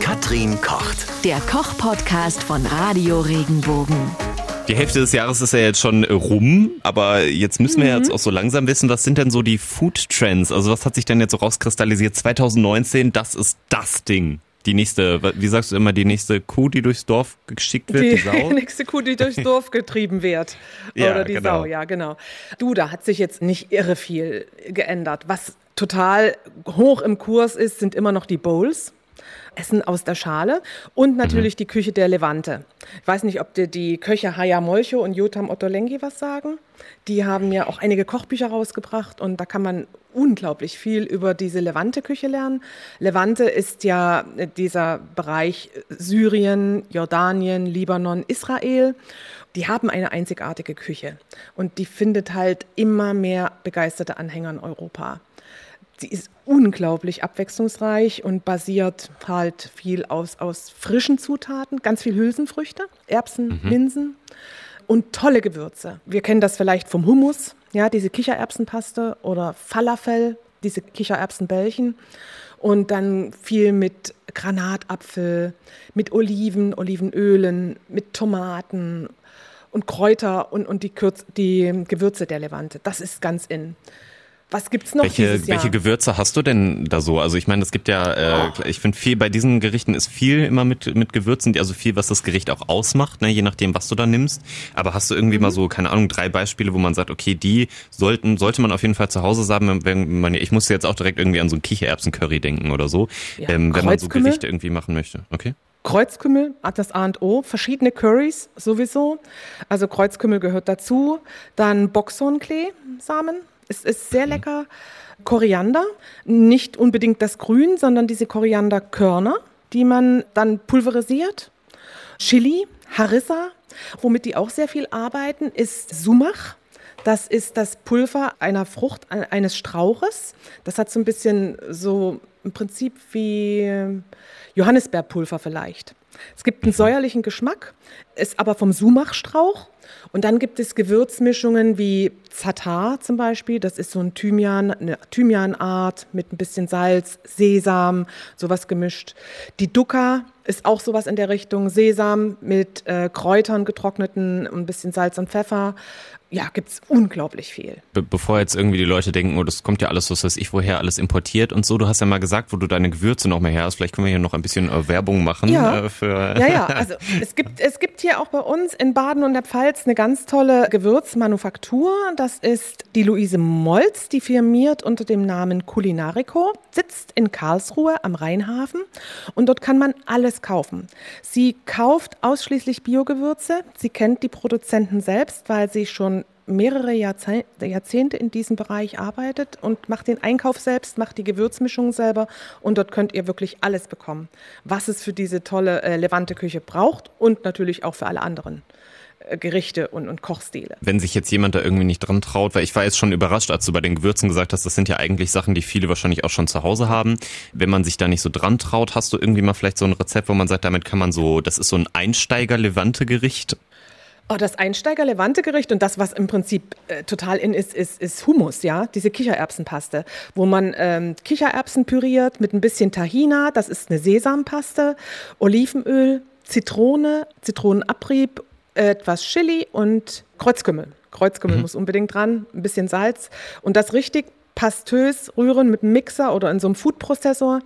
Katrin kocht. Der Koch-Podcast von Radio Regenbogen. Die Hälfte des Jahres ist ja jetzt schon rum, aber jetzt müssen wir jetzt auch so langsam wissen, was sind denn so die Food Trends? Also was hat sich denn jetzt so rauskristallisiert? 2019, das ist das Ding. Die nächste, wie sagst du immer, die nächste Kuh, die durchs Dorf geschickt wird, die, die Sau? nächste Kuh, die durchs Dorf getrieben wird. Ja, Oder die genau. Sau, ja, genau. Du, da hat sich jetzt nicht irre viel geändert. Was total hoch im Kurs ist, sind immer noch die Bowls. Essen aus der Schale und natürlich die Küche der Levante. Ich weiß nicht, ob dir die Köche Haya Molcho und Jotam Ottolenghi was sagen. Die haben ja auch einige Kochbücher rausgebracht und da kann man unglaublich viel über diese Levante-Küche lernen. Levante ist ja dieser Bereich Syrien, Jordanien, Libanon, Israel. Die haben eine einzigartige Küche und die findet halt immer mehr begeisterte Anhänger in Europa. Sie ist unglaublich abwechslungsreich und basiert halt viel aus, aus frischen Zutaten, ganz viel Hülsenfrüchte, Erbsen, Linsen und tolle Gewürze. Wir kennen das vielleicht vom Hummus, ja, diese Kichererbsenpaste oder Falafel, diese Kichererbsenbällchen. Und dann viel mit Granatapfel, mit Oliven, Olivenölen, mit Tomaten und Kräuter und, und die, Kürz, die Gewürze der Levante. Das ist ganz in. Was gibt's noch Welche, dieses Jahr? welche Gewürze hast du denn da so? Also ich meine, es gibt ja, äh, Oh. ich finde viel bei diesen Gerichten ist viel immer mit mit Gewürzen, also viel, was das Gericht auch ausmacht, ne, je nachdem, was du da nimmst. Aber hast du irgendwie Mhm. mal so, keine Ahnung, drei Beispiele, wo man sagt, okay, die sollten, sollte man auf jeden Fall zu Hause haben, wenn man, ich musste jetzt auch direkt irgendwie an so ein Kichererbsen-Curry denken oder so, Ja, ähm, wenn man so. Gerichte irgendwie machen möchte. Okay. Kreuzkümmel hat das A und O, verschiedene Curries sowieso. Also Kreuzkümmel gehört dazu. Dann Boxhornklee-Samen, es ist sehr lecker. Koriander, nicht unbedingt das Grün, sondern diese Korianderkörner, die man dann pulverisiert. Chili, Harissa, womit die auch sehr viel arbeiten, ist Sumach. Das ist das Pulver einer Frucht, eines Strauches. Das hat so ein bisschen so im Prinzip wie äh, Johannisbeerpulver vielleicht. Es gibt einen säuerlichen Geschmack, ist aber vom Sumachstrauch. Und dann gibt es Gewürzmischungen wie Zatar zum Beispiel. Das ist so ein Thymian, eine Thymianart mit ein bisschen Salz, Sesam, sowas gemischt. Die Dukkha ist auch sowas in der Richtung. Sesam mit äh, Kräutern getrockneten, ein bisschen Salz und Pfeffer. Ja, gibt's unglaublich viel. Be bevor jetzt irgendwie die Leute denken, oh, das kommt ja alles, was weiß ich, woher alles importiert und so. Du hast ja mal gesagt, wo du deine Gewürze noch mehr her hast. Vielleicht können wir hier noch ein bisschen äh, Werbung machen Ja. äh, für. Ja, ja, also es gibt, es gibt hier auch bei uns in Baden und der Pfalz eine ganz tolle Gewürzmanufaktur. Das ist die Luise Molz, die firmiert unter dem Namen Culinarico, sitzt in Karlsruhe am Rheinhafen und dort kann man alles kaufen. Sie kauft ausschließlich Biogewürze. Sie kennt die Produzenten selbst, weil sie schon mehrere Jahrzeh- Jahrzehnte in diesem Bereich arbeitet und macht den Einkauf selbst, macht die Gewürzmischung selber und dort könnt ihr wirklich alles bekommen, was es für diese tolle äh, Levante-Küche braucht und natürlich auch für alle anderen äh, Gerichte und, und Kochstile. Wenn sich jetzt jemand da irgendwie nicht dran traut, weil ich war jetzt schon überrascht, als du bei den Gewürzen gesagt hast, das sind ja eigentlich Sachen, die viele wahrscheinlich auch schon zu Hause haben. Wenn man sich da nicht so dran traut, hast du irgendwie mal vielleicht so ein Rezept, wo man sagt, damit kann man so, das ist so ein Einsteiger-Levante-Gericht. Oh, das Einsteiger-Levante-Gericht und das, was im Prinzip äh, total in ist, ist, ist Hummus, ja, diese Kichererbsenpaste, wo man ähm, Kichererbsen püriert mit ein bisschen Tahina, das ist eine Sesampaste, Olivenöl, Zitrone, Zitronenabrieb, etwas Chili und Kreuzkümmel. Kreuzkümmel muss unbedingt dran, ein bisschen Salz. Und das richtig pastös rühren mit einem Mixer oder in so einem Foodprozessor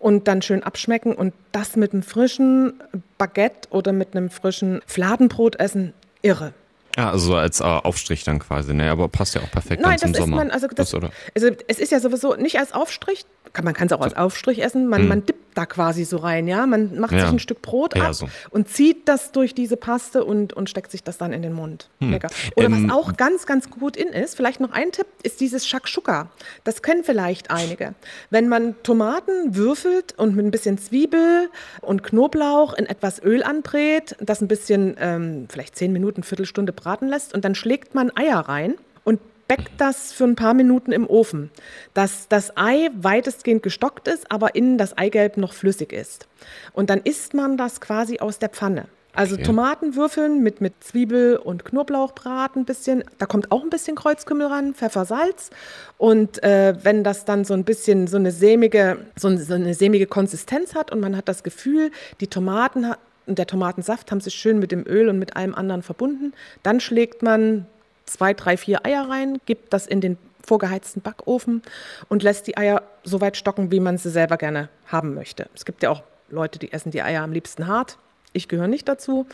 und dann schön abschmecken und das mit einem frischen Baguette oder mit einem frischen Fladenbrot essen. Irre. Ja, also so als äh, Aufstrich dann quasi, ne? Aber passt ja auch perfekt Nein, dann zum das ist Sommer. man, also, das, oder? also es ist ja sowieso nicht als Aufstrich, kann, man kann es auch als Aufstrich essen, man, man dippt da quasi so rein, ja. Man macht Hm. Ja. sich ein Stück Brot Ja, ab so. und zieht das durch diese Paste und, und steckt sich das dann in den Mund. Lecker. Oder Ähm, was auch ganz, ganz gut in ist, vielleicht noch ein Tipp, ist dieses Shakshuka. Das kennen vielleicht einige. Wenn man Tomaten würfelt und mit ein bisschen Zwiebel und Knoblauch in etwas Öl anbrät, das ein bisschen, ähm, vielleicht zehn Minuten, Viertelstunde braten lässt und dann schlägt man Eier rein und backt das für ein paar Minuten im Ofen, dass das Ei weitestgehend gestockt ist, aber innen das Eigelb noch flüssig ist. Und dann isst man das quasi aus der Pfanne. Also Okay. Tomaten würfeln mit, mit Zwiebel und Knoblauchbrat ein bisschen. Da kommt auch ein bisschen Kreuzkümmel ran, Pfeffer, Salz. Und äh, wenn das dann so ein bisschen so eine sämige, so so eine sämige Konsistenz hat und man hat das Gefühl, die Tomaten und der Tomatensaft haben sich schön mit dem Öl und mit allem anderen verbunden, dann schlägt man zwei, drei, vier Eier rein, gibt das in den vorgeheizten Backofen und lässt die Eier so weit stocken, wie man sie selber gerne haben möchte. Es gibt ja auch Leute, die essen die Eier am liebsten hart. Ich gehöre nicht dazu,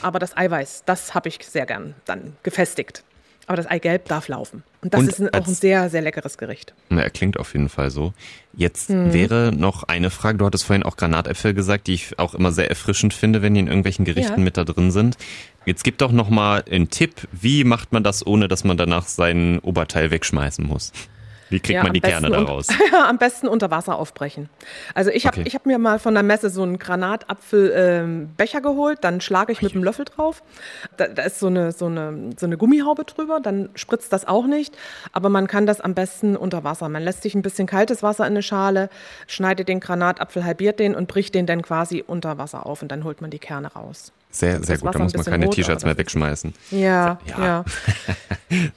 aber das Eiweiß, das habe ich sehr gern dann gefestigt. Aber das Eigelb darf laufen. Und das Und ist ein, auch ein sehr, sehr leckeres Gericht. Na, er klingt auf jeden Fall so. Jetzt Mhm. wäre noch eine Frage. Du hattest vorhin auch Granatäpfel gesagt, die ich auch immer sehr erfrischend finde, wenn die in irgendwelchen Gerichten Ja. mit da drin sind. Jetzt gib doch noch mal einen Tipp. Wie macht man das, ohne dass man danach sein Oberteil wegschmeißen muss? Wie kriegt Ja, man die Kerne besten da raus? Ja, am besten unter Wasser aufbrechen. Also ich habe Okay. ich hab mir mal von der Messe so einen Granatapfelbecher geholt, dann schlage ich mit dem Löffel drauf. Da, da ist so eine, so, eine, so eine Gummihaube drüber, dann spritzt das auch nicht. Aber man kann das am besten unter Wasser. Man lässt sich ein bisschen kaltes Wasser in eine Schale, schneidet den Granatapfel, halbiert den und bricht den dann quasi unter Wasser auf und dann holt man die Kerne raus. Sehr, sehr das gut. Da muss man keine T-Shirts mehr wegschmeißen. Ja, Ja. ja.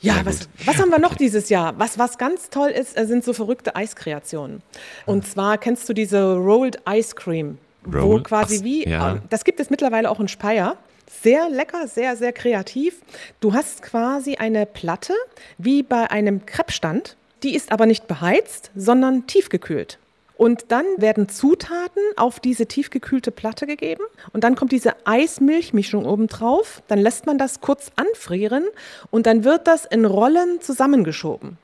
Ja, was, was haben wir noch dieses Jahr? Was, was ganz toll ist, äh, sind so verrückte Eiskreationen. Und zwar kennst du diese Rolled Ice Cream, wo Roll? quasi Ach, wie, ja. äh, das gibt es mittlerweile auch in Speyer. Sehr lecker, sehr, sehr kreativ. Du hast quasi eine Platte wie bei einem Kreppstand. Die ist aber nicht beheizt, sondern tiefgekühlt. Und dann werden Zutaten auf diese tiefgekühlte Platte gegeben und dann kommt diese Eis-Milch-Mischung oben drauf. Dann lässt man das kurz anfrieren und dann wird das in Rollen zusammengeschoben.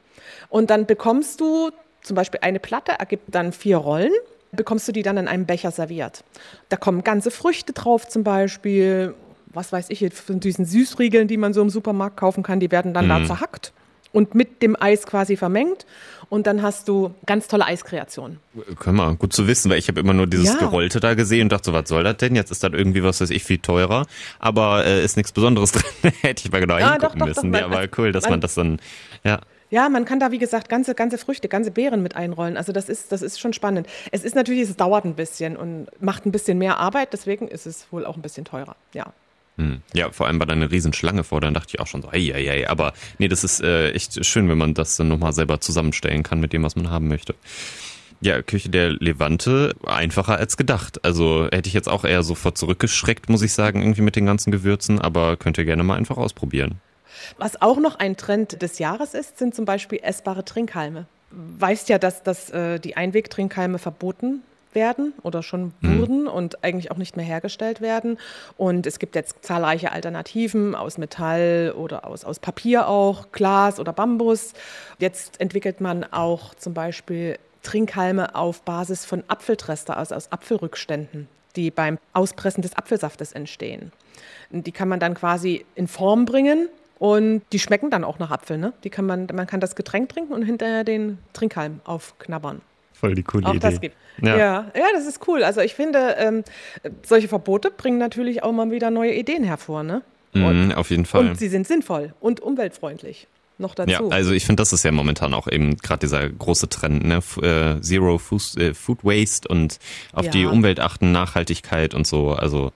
Und dann bekommst du zum Beispiel eine Platte, ergibt dann vier Rollen, bekommst du die dann in einem Becher serviert. Da kommen ganze Früchte drauf zum Beispiel, was weiß ich, jetzt von diesen Süßriegeln, die man so im Supermarkt kaufen kann, die werden dann da zerhackt und mit dem Eis quasi vermengt. Und dann hast du ganz tolle Eiskreationen. Können wir, gut zu wissen, weil ich habe immer nur dieses Ja. Gerollte da gesehen und dachte so, was soll das denn? Jetzt ist das irgendwie, was weiß ich, viel teurer. Aber äh, ist nichts Besonderes drin. Hätte ich mal genau Ah, hingucken doch, doch, doch, müssen. man- ja, aber cool, dass man- man das dann, ja. Ja, man kann da, wie gesagt, ganze, ganze Früchte, ganze Beeren mit einrollen. Also das ist, das ist schon spannend. Es ist natürlich, es dauert ein bisschen und macht ein bisschen mehr Arbeit, deswegen ist es wohl auch ein bisschen teurer. Ja. Hm. Ja, vor allem war da eine Riesenschlange vor, dann dachte ich auch schon so, ei, ei, ei. aber nee, das ist äh, echt schön, wenn man das dann nochmal selber zusammenstellen kann mit dem, was man haben möchte. Ja, Küche der Levante, einfacher als gedacht. Also hätte ich jetzt auch eher sofort zurückgeschreckt, muss ich sagen, irgendwie mit den ganzen Gewürzen, aber könnt ihr gerne mal einfach ausprobieren. Was auch noch ein Trend des Jahres ist, sind zum Beispiel essbare Trinkhalme. Weißt ja, dass, dass äh, die Einwegtrinkhalme verboten werden oder schon wurden und eigentlich auch nicht mehr hergestellt werden. Und es gibt jetzt zahlreiche Alternativen aus Metall oder aus, aus Papier auch, Glas oder Bambus. Jetzt entwickelt man auch zum Beispiel Trinkhalme auf Basis von Apfeltrester, also aus Apfelrückständen, die beim Auspressen des Apfelsaftes entstehen. Die kann man dann quasi in Form bringen und die schmecken dann auch nach Apfel. Ne? Die kann man, man kann das Getränk trinken und hinterher den Trinkhalm aufknabbern. Voll die coole Auch Idee. das gibt. Ja. Ja. ja, das ist cool. Also ich finde, ähm, solche Verbote bringen natürlich auch mal wieder neue Ideen hervor. Ne? Mhm, auf jeden Fall. Und sie sind sinnvoll und umweltfreundlich. Noch dazu. Ja, also ich finde, das ist ja momentan auch eben gerade dieser große Trend, ne? F äh, Zero Food, äh, Food Waste und auf Ja. die Umwelt achten, Nachhaltigkeit und so. Also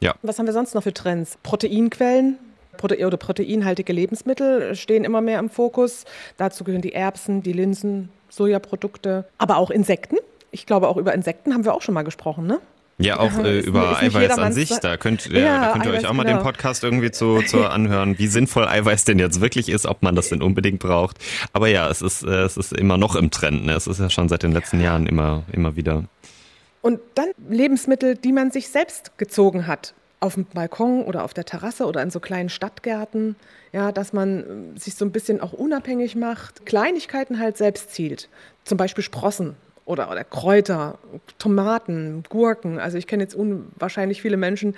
ja, Was haben wir sonst noch für Trends? Proteinquellen. Prote oder proteinhaltige Lebensmittel stehen immer mehr im Fokus. Dazu gehören die Erbsen, die Linsen, Sojaprodukte, aber auch Insekten. Ich glaube, auch über Insekten haben wir auch schon mal gesprochen, ne? ja auch äh, über Eiweiß an sich. Da könnt, ja, Ja, da könnt ihr euch Eiweiß, auch mal den genau. Podcast irgendwie zu, zu anhören, wie sinnvoll Eiweiß denn jetzt wirklich ist, ob man das denn unbedingt braucht. Aber ja, es ist äh, es ist immer noch im Trend. Ne? Es ist ja schon seit den letzten Jahren immer immer wieder. Und dann Lebensmittel, die man sich selbst gezogen hat. Auf dem Balkon oder auf der Terrasse oder in so kleinen Stadtgärten. Ja, dass man äh, sich so ein bisschen auch unabhängig macht. Kleinigkeiten halt selbst zielt. Zum Beispiel Sprossen oder, oder Kräuter, Tomaten, Gurken. Also ich kenne jetzt unwahrscheinlich viele Menschen,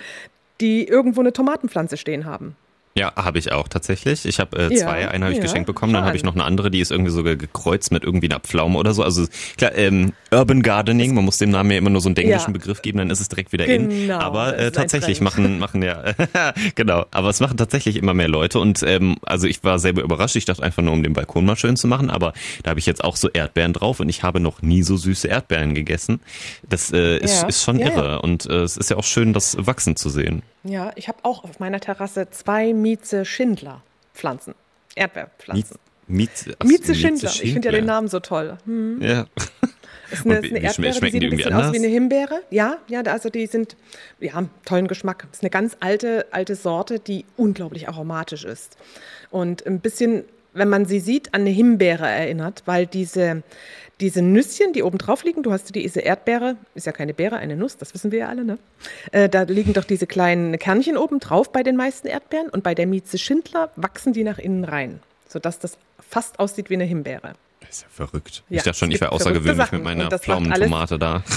die irgendwo eine Tomatenpflanze stehen haben. Ja, habe ich auch tatsächlich. Ich habe äh, Ja, zwei, eine habe ich ja, geschenkt bekommen, dann habe ich noch eine andere, die ist irgendwie sogar gekreuzt mit irgendwie einer Pflaume oder so. Also klar, ähm, Urban Gardening, man muss dem Namen ja immer nur so einen englischen Ja. Begriff geben, dann ist es direkt wieder in. Genau, Aber das äh, tatsächlich machen machen ja genau, aber es machen tatsächlich immer mehr Leute und ähm, also ich war selber überrascht. Ich dachte einfach nur, um den Balkon mal schön zu machen, aber da habe ich jetzt auch so Erdbeeren drauf und ich habe noch nie so süße Erdbeeren gegessen. Das äh, ist, Ja, ist schon ja, irre ja. und äh, es ist ja auch schön, das wachsen zu sehen. Ja, ich habe auch auf meiner Terrasse zwei Mieze Schindler Pflanzen, Erdbeerpflanzen. Mieze, Mieze Schindler. Ich finde ja den Namen so toll. Hm. Ja. Ist eine, ist eine Erdbeere, schmecken die sieht die ein bisschen irgendwie aus wie anders? eine Himbeere. Ja, ja, also die sind, ja, haben tollen Geschmack. Ist eine ganz alte, alte Sorte, die unglaublich aromatisch ist. Und ein bisschen, wenn man sie sieht, an eine Himbeere erinnert, weil diese, diese Nüsschen, die oben drauf liegen, du hast diese Erdbeere, ist ja keine Beere, eine Nuss, das wissen wir ja alle, ne? Äh, da liegen doch diese kleinen Kernchen oben drauf bei den meisten Erdbeeren und bei der Mieze Schindler wachsen die nach innen rein, sodass das fast aussieht wie eine Himbeere. Das ist ja verrückt. Ja, ich dachte schon, ich wäre außergewöhnlich mit meiner Pflaumentomate da.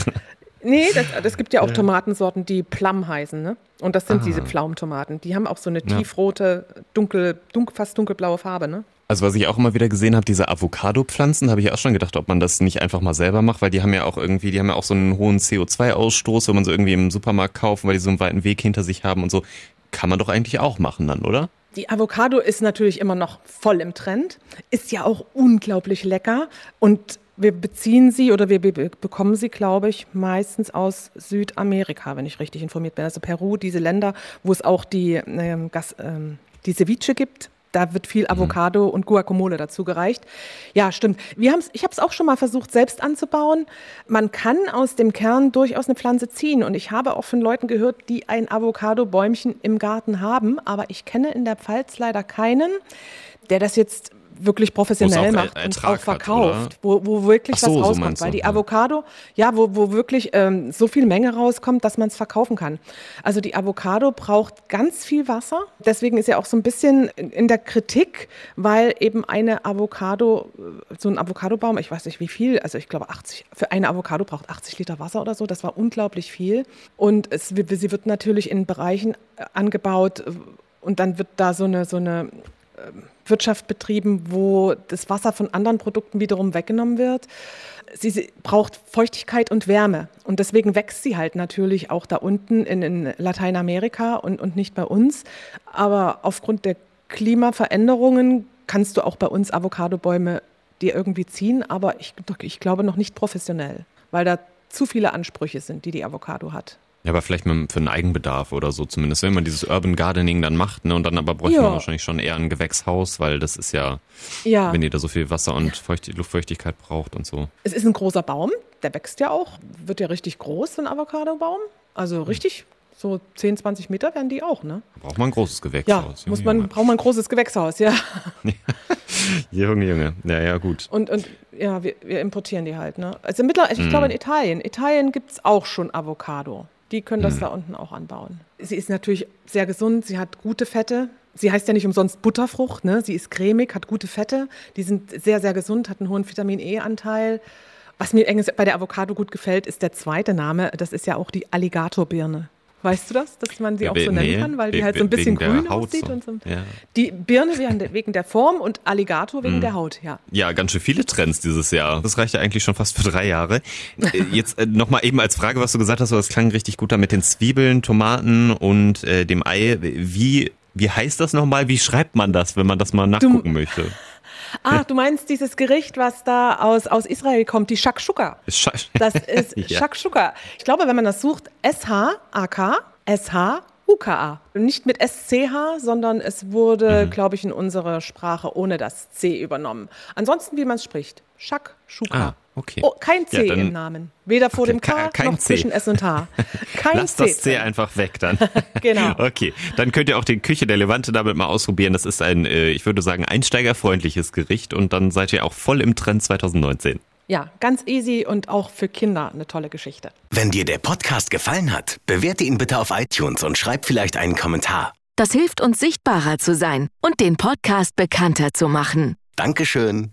Nee, das, das gibt ja auch Tomatensorten, die Plum heißen, ne? Und das sind Ah. diese Pflaumentomaten. Die haben auch so eine tiefrote, dunkel, dunkel, fast dunkelblaue Farbe, ne? Also was ich auch immer wieder gesehen habe, diese Avocado-Pflanzen, habe ich auch schon gedacht, ob man das nicht einfach mal selber macht, weil die haben ja auch irgendwie, die haben ja auch so einen hohen CO2-Ausstoß, wenn man so irgendwie im Supermarkt kauft, weil die so einen weiten Weg hinter sich haben und so. Kann man doch eigentlich auch machen dann, oder? Die Avocado ist natürlich immer noch voll im Trend, ist ja auch unglaublich lecker und wir beziehen sie oder wir be bekommen sie, glaube ich, meistens aus Südamerika, wenn ich richtig informiert bin. Also Peru, diese Länder, wo es auch die, ähm, Gas, ähm, die Ceviche gibt. Da wird viel Avocado und Guacamole dazu gereicht. Ja, stimmt. Wir haben's, ich habe es auch schon mal versucht, selbst anzubauen. Man kann aus dem Kern durchaus eine Pflanze ziehen. Und ich habe auch von Leuten gehört, die ein Avocado-Bäumchen im Garten haben. Aber ich kenne in der Pfalz leider keinen, der das jetzt wirklich professionell auch macht und auch hat, verkauft, wo, wo wirklich so, was so rauskommt. du, weil die ja. Avocado, ja, wo, wo wirklich ähm, so viel Menge rauskommt, dass man es verkaufen kann. Also die Avocado braucht ganz viel Wasser. Deswegen ist ja auch so ein bisschen in der Kritik, weil eben eine Avocado, äh, so ein Avocadobaum, ich weiß nicht wie viel, also ich glaube 80, für eine Avocado braucht 80 Liter Wasser oder so. Das war unglaublich viel. Und es, sie wird natürlich in Bereichen äh, angebaut äh, und dann wird da so eine, so eine Wirtschaft betrieben, wo das Wasser von anderen Produkten wiederum weggenommen wird. Sie, sie braucht Feuchtigkeit und Wärme und deswegen wächst sie halt natürlich auch da unten in, in Lateinamerika und, und nicht bei uns. Aber aufgrund der Klimaveränderungen kannst du auch bei uns Avocadobäume dir irgendwie ziehen, aber ich, ich glaube noch nicht professionell, weil da zu viele Ansprüche sind, die die Avocado hat. Ja, aber vielleicht mit, für einen Eigenbedarf oder so zumindest, wenn man dieses Urban Gardening dann macht, ne, und dann aber bräuchte Ja. man wahrscheinlich schon eher ein Gewächshaus, weil das ist ja, Ja. wenn ihr da so viel Wasser und Feucht Luftfeuchtigkeit braucht und so. Es ist ein großer Baum, der wächst ja auch, wird ja richtig groß, so ein Avocadobaum. Also richtig, so 10, 20 Meter werden die auch, ne? Da braucht man ein großes Ja, Gewächshaus. muss Junge, man, Junge. braucht man ein großes Gewächshaus, ja. Junge, Junge. Ja, ja, gut. Und, und ja, wir, wir importieren die halt, ne? Also mittlerweile, ich Mhm. glaube in Italien, Italien gibt es auch schon Avocado. Die können Mhm. das da unten auch anbauen. Sie ist natürlich sehr gesund, sie hat gute Fette. Sie heißt ja nicht umsonst Butterfrucht, ne? Sie ist cremig, hat gute Fette. Die sind sehr, sehr gesund, hat einen hohen Vitamin E-Anteil. Was mir bei der Avocado gut gefällt, ist der zweite Name. Das ist ja auch die Alligatorbirne. Weißt du das, dass man sie Ja, auch so nennen nee, kann, weil die halt so ein bisschen grün aussieht so. und so. Ja. Die Birne wegen der, Form und Alligator Mhm. wegen der Haut, ja. Ja, ganz schön viele Trends dieses Jahr. Das reicht ja eigentlich schon fast für drei Jahre. Äh, Jetzt äh, nochmal eben als Frage, was du gesagt hast, aber das klang richtig gut da mit den Zwiebeln, Tomaten und äh, dem Ei. Wie, wie heißt das nochmal? Wie schreibt man das, wenn man das mal nachgucken möchte? Ah, du meinst dieses Gericht, was da aus, aus Israel kommt, die Shakshuka. Das ist Ja. Shakshuka. Ich glaube, wenn man das sucht, S-H-A-K, S-H-U-K-A. Nicht mit S-C-H, sondern es Mhm. wurde, glaube ich, in unserer Sprache ohne das C übernommen. Ansonsten, wie man es spricht. Shakshuka. Ah, okay. Oh, kein C Ja, dann- im Namen. Weder vor Okay, dem K noch C. zwischen S und H. Kein Lass C. das C drin. einfach weg dann. Genau. Okay, dann könnt ihr auch den Küche der Levante damit mal ausprobieren. Das ist ein, äh, ich würde sagen, einsteigerfreundliches Gericht und dann seid ihr auch voll im Trend 2019. Ja, ganz easy und auch für Kinder eine tolle Geschichte. Wenn dir der Podcast gefallen hat, bewerte ihn bitte auf iTunes und schreib vielleicht einen Kommentar. Das hilft uns sichtbarer zu sein und den Podcast bekannter zu machen. Dankeschön.